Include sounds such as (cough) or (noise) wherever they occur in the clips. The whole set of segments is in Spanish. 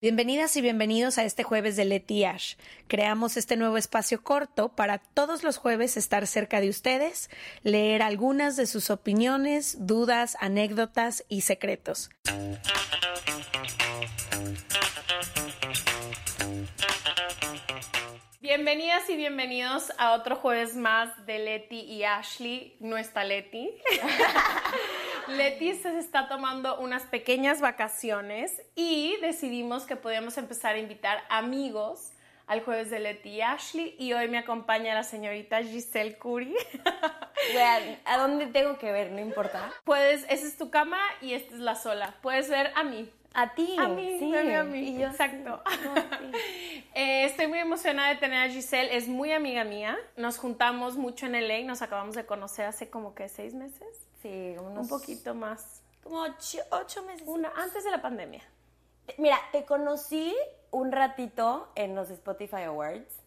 Bienvenidas y bienvenidos a este jueves de Leti Ash. Creamos este nuevo espacio corto para todos los jueves estar cerca de ustedes, leer algunas de sus opiniones, dudas, anécdotas y secretos. Bienvenidas y bienvenidos a otro jueves más de Leti y Ashley, no está Leti. (laughs) Leti se está tomando unas pequeñas vacaciones y decidimos que podíamos empezar a invitar amigos al jueves de Leti y Ashley y hoy me acompaña la señorita Giselle Curi. (laughs) Vean, ¿a dónde tengo que ver? No importa. Puedes, esa es tu cama y esta es la sola. Puedes ver a mí. A ti. A mí, sí. a mí, a mí. Y yo Exacto. sí. (laughs) Eh, estoy muy emocionada de tener a Giselle, es muy amiga mía. Nos juntamos mucho en LA, nos acabamos de conocer hace como que seis meses. Sí, unos, Un poquito más. Como ocho, ocho meses. Una, antes de la pandemia. Mira, te conocí un ratito en los Spotify Awards.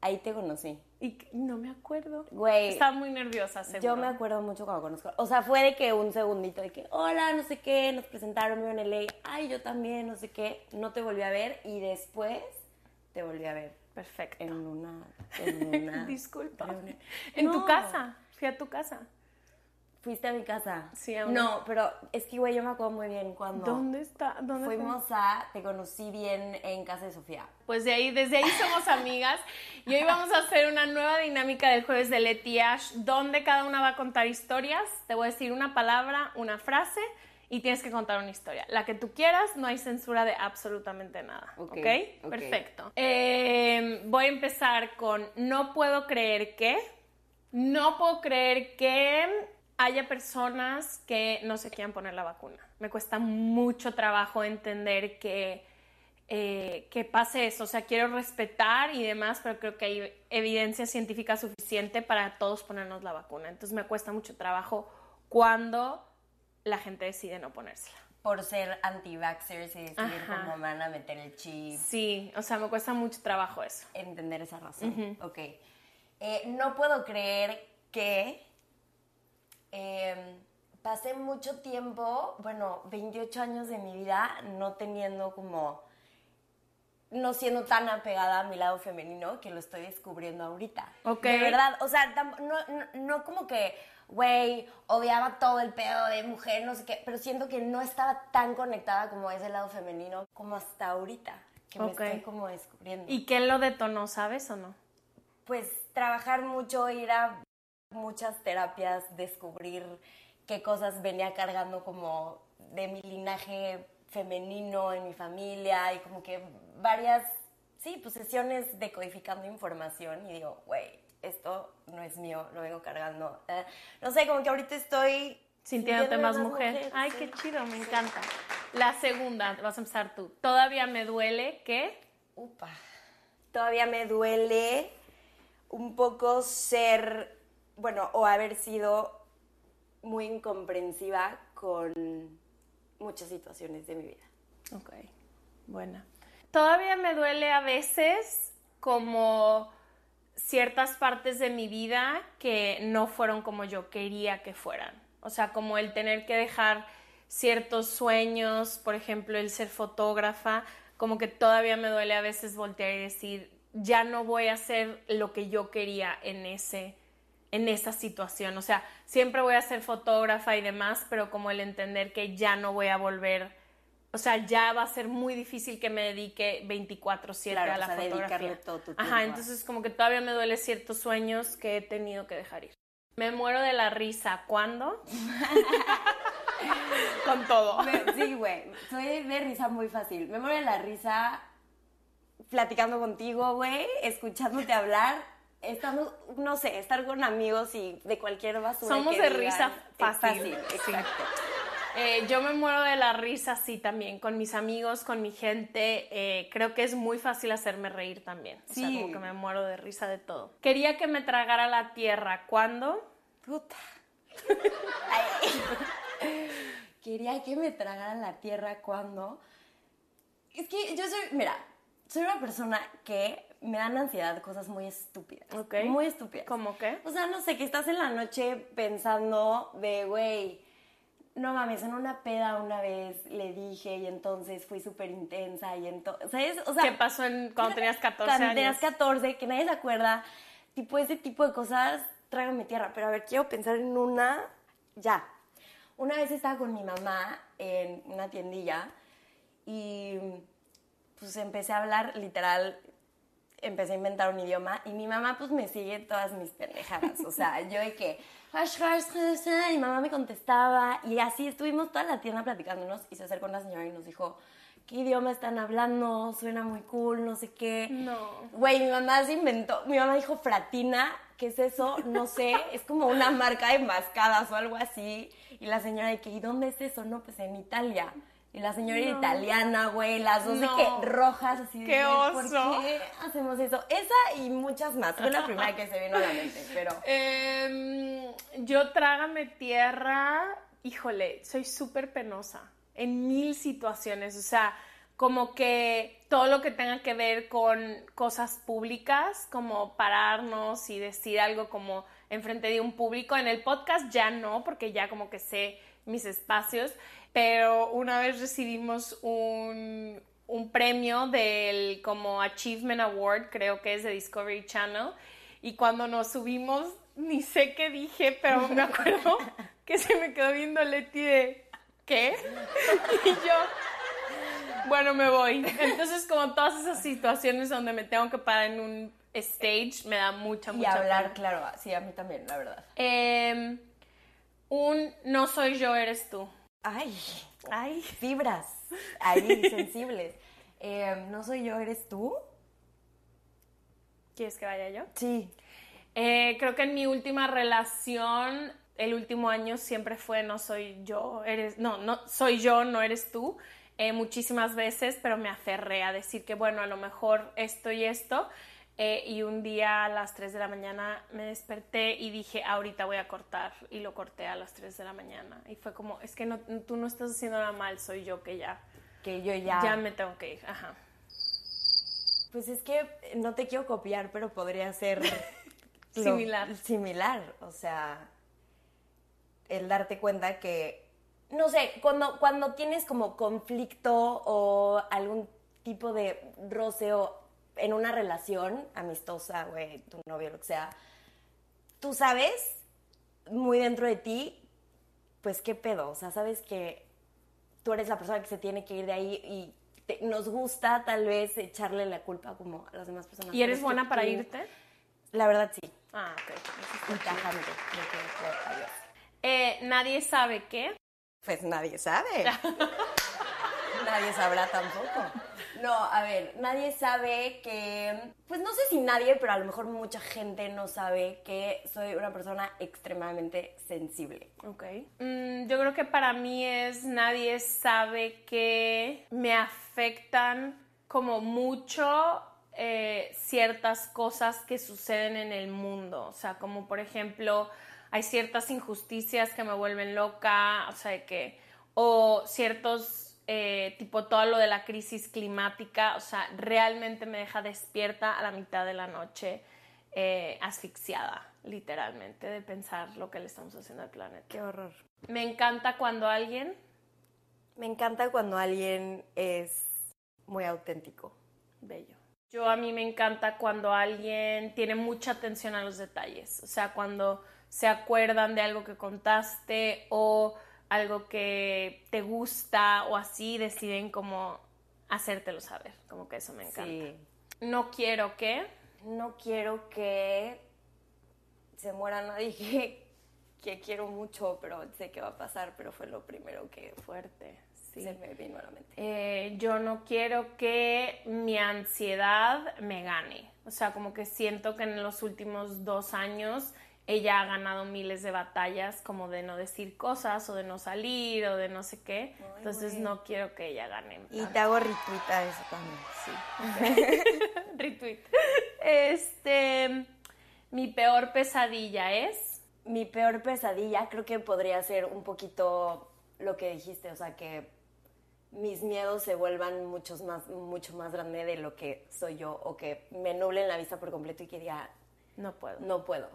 Ahí te conocí. Y no me acuerdo. Güey. Estaba muy nerviosa, seguro. Yo me acuerdo mucho cuando conozco. O sea, fue de que un segundito de que, hola, no sé qué, nos presentaron, me en LA. Ay, yo también, no sé qué. No te volví a ver y después te volví a ver Perfecto. en una. En una (laughs) Disculpa. En tu casa. Fui a tu casa. Fuiste a mi casa. Sí, a una- No, pero es que, güey, yo me acuerdo muy bien cuando. ¿Dónde está? ¿Dónde fue? Fuimos a, te conocí bien en casa de Sofía. Pues de ahí, desde ahí somos amigas y hoy vamos a hacer una nueva dinámica del jueves de Leti Ash, donde cada una va a contar historias. Te voy a decir una palabra, una frase y tienes que contar una historia. La que tú quieras, no hay censura de absolutamente nada. ¿Ok? Ok, ok. Perfecto. Eh, voy a empezar con no puedo creer que. No puedo creer que haya personas que no se quieran poner la vacuna. Me cuesta mucho trabajo entender que, eh, que pase eso. O sea, quiero respetar y demás, pero creo que hay evidencia científica suficiente para todos ponernos la vacuna. Entonces me cuesta mucho trabajo cuando la gente decide no ponérsela. Por ser anti-vaxxers y decidir Ajá. cómo van a meter el chip. Sí, o sea, me cuesta mucho trabajo eso. Entender esa razón. Ok. Eh, no puedo creer que eh, pasé mucho tiempo, bueno, 28 años de mi vida no teniendo como, no siendo tan apegada a mi lado femenino que lo estoy descubriendo ahorita. Ok. De verdad, o sea, no, no, no como que, güey, odiaba todo el pedo de mujer, no sé qué, pero siento que no estaba tan conectada como a ese lado femenino como hasta ahorita, que me estoy como descubriendo ¿Y qué lo detonó, sabes o no? pues trabajar mucho, ir a muchas terapias, descubrir qué cosas venía cargando como de mi linaje femenino en mi familia y como que varias, sí, pues sesiones decodificando información y digo, güey, esto no es mío, lo vengo cargando. Eh, no sé, como que ahorita estoy... Sintiéndote más mujer. Ay, qué chido, me encanta. La segunda, vas a empezar tú. Todavía me duele que. Upa. Todavía me duele un poco ser, bueno, o haber sido muy incomprensiva con muchas situaciones de mi vida. Ok, buena. Todavía me duele a veces como ciertas partes de mi vida que no fueron como yo quería que fueran. O sea, como el tener que dejar ciertos sueños, por ejemplo, el ser fotógrafa, como que todavía me duele a veces voltear y decir, ya no voy a hacer lo que yo quería en ese en esa situación, o sea, siempre voy a ser fotógrafa y demás, pero como el entender que ya no voy a volver, o sea, ya va a ser muy difícil que me dedique 24/7 Claro, a o la sea, fotografía. dedicarle todo tu tiempo Ajá, entonces como que todavía me duele ciertos sueños que he tenido que dejar ir. Me muero de la risa, ¿cuándo? (laughs) Con todo. Sí, güey, soy de risa muy fácil. Me muero de la risa platicando contigo, güey, escuchándote hablar, estando, no sé, estar con amigos y de cualquier basura Somos que de digan, risa es fácil. Sí. exacto. Eh, yo me muero de la risa, sí, también, con mis amigos, con mi gente. eh, creo que es muy fácil hacerme reír también. O sea, Sí. como que me muero de risa de todo. Quería que me tragara la tierra. ¿Cuándo? Puta. (laughs) Quería que me tragaran la tierra cuando. Es que yo soy, mira, soy una persona que me dan ansiedad cosas muy estúpidas. Ok. Muy estúpidas. ¿Cómo qué? O sea, no sé, que estás en la noche pensando de, güey, no mames, en una peda una vez le dije y entonces fui súper intensa y entonces, ¿sabes? O sea, ¿Qué pasó en- cuando (laughs) tenías 14 cuando años? tenías 14, que nadie se acuerda, tipo ese tipo de cosas, trágame tierra. Pero a ver, quiero pensar en una, ya. Una vez estaba con mi mamá en una tiendilla y pues empecé a hablar literal, empecé a inventar un idioma y mi mamá pues me sigue todas mis pendejadas. O sea, yo de que, y mamá me contestaba y así estuvimos toda la tienda platicándonos y se acercó una señora y nos dijo, ¿qué idioma están hablando? Suena muy cool, no sé qué. No. Güey, mi mamá se inventó, mi mamá dijo fratina, ¿qué es eso? No sé, es como una marca de mascadas o algo así. Y la señora de que, ¿y dónde es eso? No, pues en Italia. Y la señora No. italiana, güey, las dos No. de que rojas, así de ¡Qué que, ¿por oso! qué hacemos eso? Esa y muchas más. Fue la primera que se vino a la mente, pero... (laughs) Em, yo trágame tierra, híjole, soy súper penosa en mil situaciones, o sea, como que todo lo que tenga que ver con cosas públicas, como pararnos y decir algo como enfrente de un público, en el podcast ya no, porque ya como que sé mis espacios, pero una vez recibimos un, un premio del como Achievement Award, creo que es de Discovery Channel, y cuando nos subimos, ni sé qué dije, pero me acuerdo (laughs) que se me quedó viendo Leti de, ¿qué? (laughs) Y yo, bueno, me voy. Entonces, como todas esas situaciones donde me tengo que parar en un stage, me da mucha, Y mucha hablar, pena. claro, sí, a mí también, la verdad. Em, un no soy yo, eres tú. Ay, Ay. fibras, ahí, (laughs) sensibles. Eh, ¿No soy yo, eres tú? ¿Quieres que vaya yo? Sí. Eh, creo que en mi última relación, el último año siempre fue no soy yo, eres, no, no, soy yo, no eres tú, eh, muchísimas veces, pero me aferré a decir que bueno, a lo mejor esto y esto, eh, y un día a las 3 de la mañana me desperté y dije, ahorita voy a cortar, y lo corté a las 3 de la mañana, y fue como, es que no, tú no estás haciendo nada mal, soy yo que ya, Que yo ya... ya me tengo que ir, ajá. Pues es que no te quiero copiar, pero podría ser... (laughs) lo- Similar. Similar, o sea, el darte cuenta que, no sé, cuando, cuando tienes como conflicto o algún tipo de roce o en una relación amistosa, güey, tu novio, lo que sea, tú sabes muy dentro de ti, pues qué pedo, o sea, sabes que tú eres la persona que se tiene que ir de ahí y te- nos gusta tal vez echarle la culpa como a las demás personas. ¿Y eres es buena para irte? La verdad sí, Ah, ok. y tajante. Eh, nadie sabe qué. Pues nadie sabe. (laughs) nadie sabrá tampoco. No, a ver, nadie sabe que, pues no sé si nadie, pero a lo mejor mucha gente no sabe que soy una persona extremadamente sensible. Ok. Mm, yo creo que para mí es nadie sabe que me afectan como mucho eh, ciertas cosas que suceden en el mundo. O sea, como por ejemplo, hay ciertas injusticias que me vuelven loca, o sea, que, o ciertos, eh, tipo todo lo de la crisis climática, o sea, realmente me deja despierta a la mitad de la noche, eh, asfixiada, literalmente, de pensar lo que le estamos haciendo al planeta. Qué horror. Me encanta cuando alguien, Me encanta cuando alguien es muy auténtico. bello. Yo a mí me encanta cuando alguien tiene mucha atención a los detalles, o sea, cuando se acuerdan de algo que contaste o algo que te gusta o así deciden como hacértelo saber, como que eso me encanta. Sí. No quiero que, No quiero que se muera nadie que, (laughs) que quiero mucho, pero sé que va a pasar, pero fue lo primero que fuerte, sí. se me vino a la mente. Eh, yo no quiero que mi ansiedad me gane. O sea, como que siento que en los últimos dos años ella ha ganado miles de batallas como de no decir cosas o de no salir o de no sé qué. Entonces no quiero que ella gane. Y te hago retweet a eso también. Sí. (laughs) Retweet. Este, mi peor pesadilla es... Mi peor pesadilla creo que podría ser un poquito lo que dijiste, o sea, que mis miedos se vuelvan muchos más, mucho más grande de lo que soy yo o que me nublen la vista por completo y que diga, No puedo. no puedo.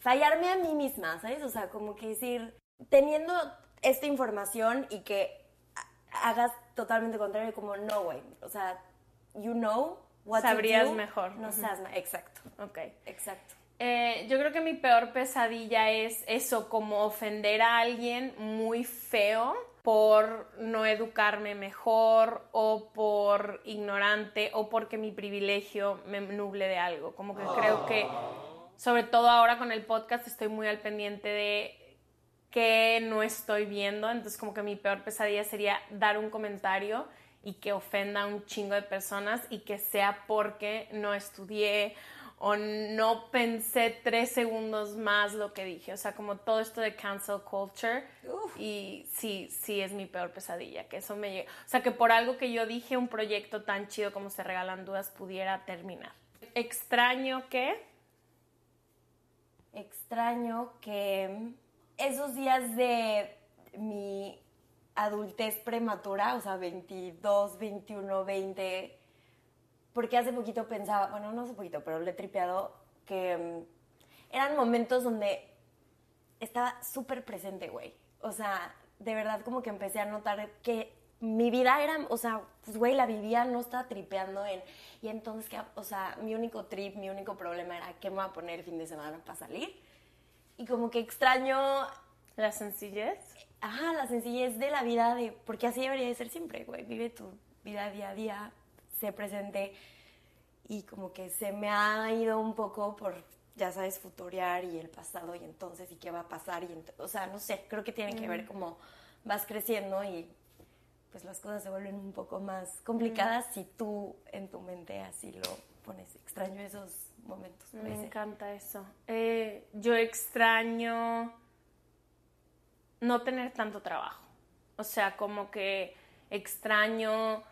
Fallarme a mí misma, ¿sabes? O sea, como que decir, teniendo esta información y que hagas totalmente contrario, como no, güey. O sea, you know what Sabrías to do, mejor. No seas ma- Exacto, Ok. exacto. Eh, yo creo que mi peor pesadilla es eso, como ofender a alguien muy feo por no educarme mejor o por ignorante o porque mi privilegio me nuble de algo. Como que creo que, sobre todo ahora con el podcast, estoy muy al pendiente de que no estoy viendo. Entonces como que mi peor pesadilla sería dar un comentario y que ofenda a un chingo de personas y que sea porque no estudié o no pensé tres segundos más lo que dije. O sea, como todo esto de cancel culture. Y sí, sí es mi peor pesadilla, que eso me llegue. O sea, que por algo que yo dije, un proyecto tan chido como se regalan dudas pudiera terminar. Extraño que... Extraño que esos días de mi adultez prematura, o sea, 22, 21, 20, porque hace poquito pensaba, bueno, no hace poquito, pero le he tripeado, que mm, eran momentos donde estaba súper presente, güey. O sea, de verdad como que empecé a notar que mi vida era, o sea, pues güey, la vivía, no estaba tripeando en... Y entonces, que, o sea, mi único trip, mi único problema era qué me voy a poner el fin de semana para salir. Y como que extraño, La sencillez. ajá, la sencillez de la vida, de porque así debería de ser siempre, güey. Vive tu vida día a día, sé presente. Y como que se me ha ido un poco por, ya sabes, futurear y el pasado y entonces y qué va a pasar. Y o sea, no sé, creo que tiene que ver como vas creciendo y pues las cosas se vuelven un poco más complicadas si tú en tu mente así lo pones. Extraño esos momentos. Me encanta eso. Eh, yo extraño no tener tanto trabajo. O sea, como que extraño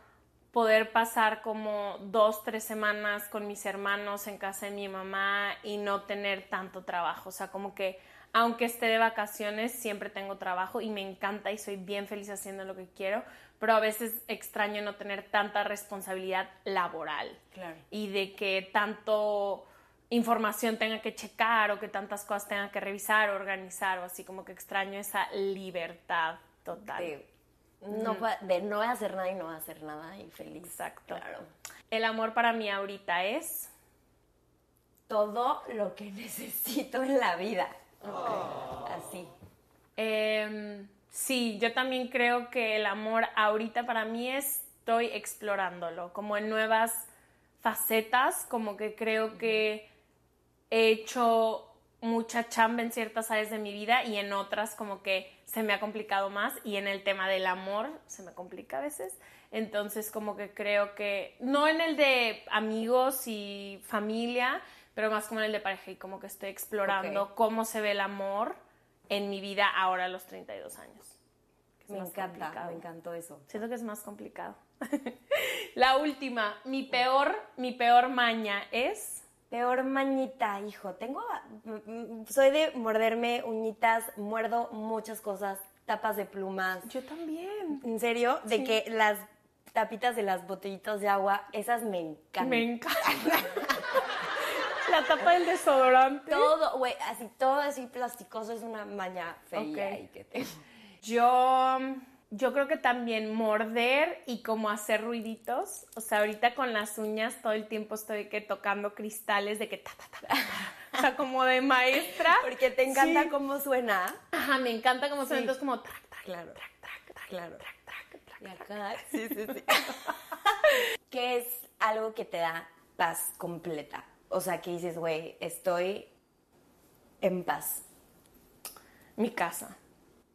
poder pasar como dos, tres semanas con mis hermanos en casa de mi mamá y no tener tanto trabajo. O sea, como que aunque esté de vacaciones, siempre tengo trabajo y me encanta y soy bien feliz haciendo lo que quiero, pero a veces extraño no tener tanta responsabilidad laboral Claro. y de que tanto información tenga que checar o que tantas cosas tenga que revisar, organizar o así como que extraño esa libertad total. de no, de no hacer nada y no hacer nada y feliz. Exacto. Claro. El amor para mí ahorita es Todo lo que (laughs) necesito en la vida. Así. Em, sí, yo también creo que el amor ahorita para mí es- estoy explorándolo, como en nuevas facetas, como que creo que he hecho mucha chamba en ciertas áreas de mi vida y en otras como que se me ha complicado más y en el tema del amor se me complica a veces. Entonces como que creo que, no en el de amigos y familia, pero más como en el de pareja y como que estoy explorando cómo se ve el amor en mi vida ahora a los 32 años. Me encanta, complicado. me encantó eso. Siento que es más complicado. (laughs) La última, mi peor, mi peor maña es... Peor mañita, hijo. Tengo. Soy de morderme uñitas, muerdo muchas cosas, tapas de plumas. Yo también. En serio, de que las tapitas de las botellitas de agua, esas me encantan. Me encanta. (laughs) La tapa del desodorante. Todo, güey, así todo así plasticoso es una maña fea Ok. y que te... Yo, yo creo que también morder y como hacer ruiditos. O sea, ahorita con las uñas todo el tiempo estoy que tocando cristales de que ta, ta, ta, ta. O sea, como de maestra. (laughs) Porque te encanta Sí. cómo suena. Ajá, me encanta como Sí. suena. Entonces como track, track, Claro. track, track, track, Claro. track, track, track, Y acá, sí, sí, sí. (laughs) ¿Qué es algo que te da paz completa? O sea, que dices, güey, estoy en paz. Mi casa.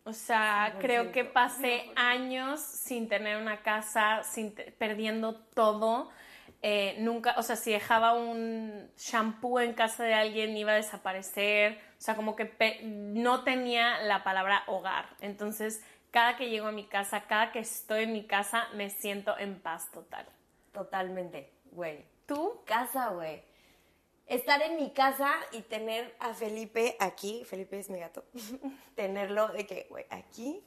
O sea, creo que pasé años sin tener una casa, sin perdiendo todo. Eh, nunca, o sea, si dejaba un shampoo en casa de alguien iba a desaparecer. O sea, como que no tenía la palabra hogar. Entonces, cada que llego a mi casa, cada que estoy en mi casa, me siento en paz total. Totalmente, güey. ¿Tú? Casa, güey. Estar en mi casa y tener a Felipe aquí, Felipe es mi gato, (laughs) tenerlo de que, güey, aquí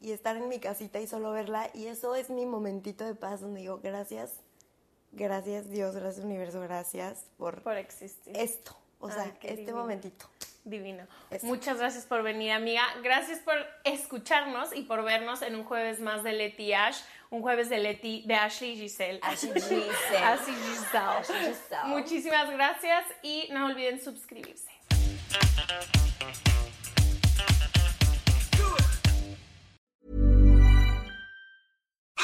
y estar en mi casita y solo verla. Y eso es mi momentito de paz donde digo, gracias, gracias Dios, gracias universo, gracias por Por existir. esto. O sea, Ay, este divino. momentito. Divino. Muchas gracias por venir, amiga. Gracias por escucharnos y por vernos en un jueves más de Leti Ash, un jueves de Leti, de Ashley y Giselle. Ashley (laughs) Giselle. Ashley Giselle. Muchísimas gracias y no olviden suscribirse.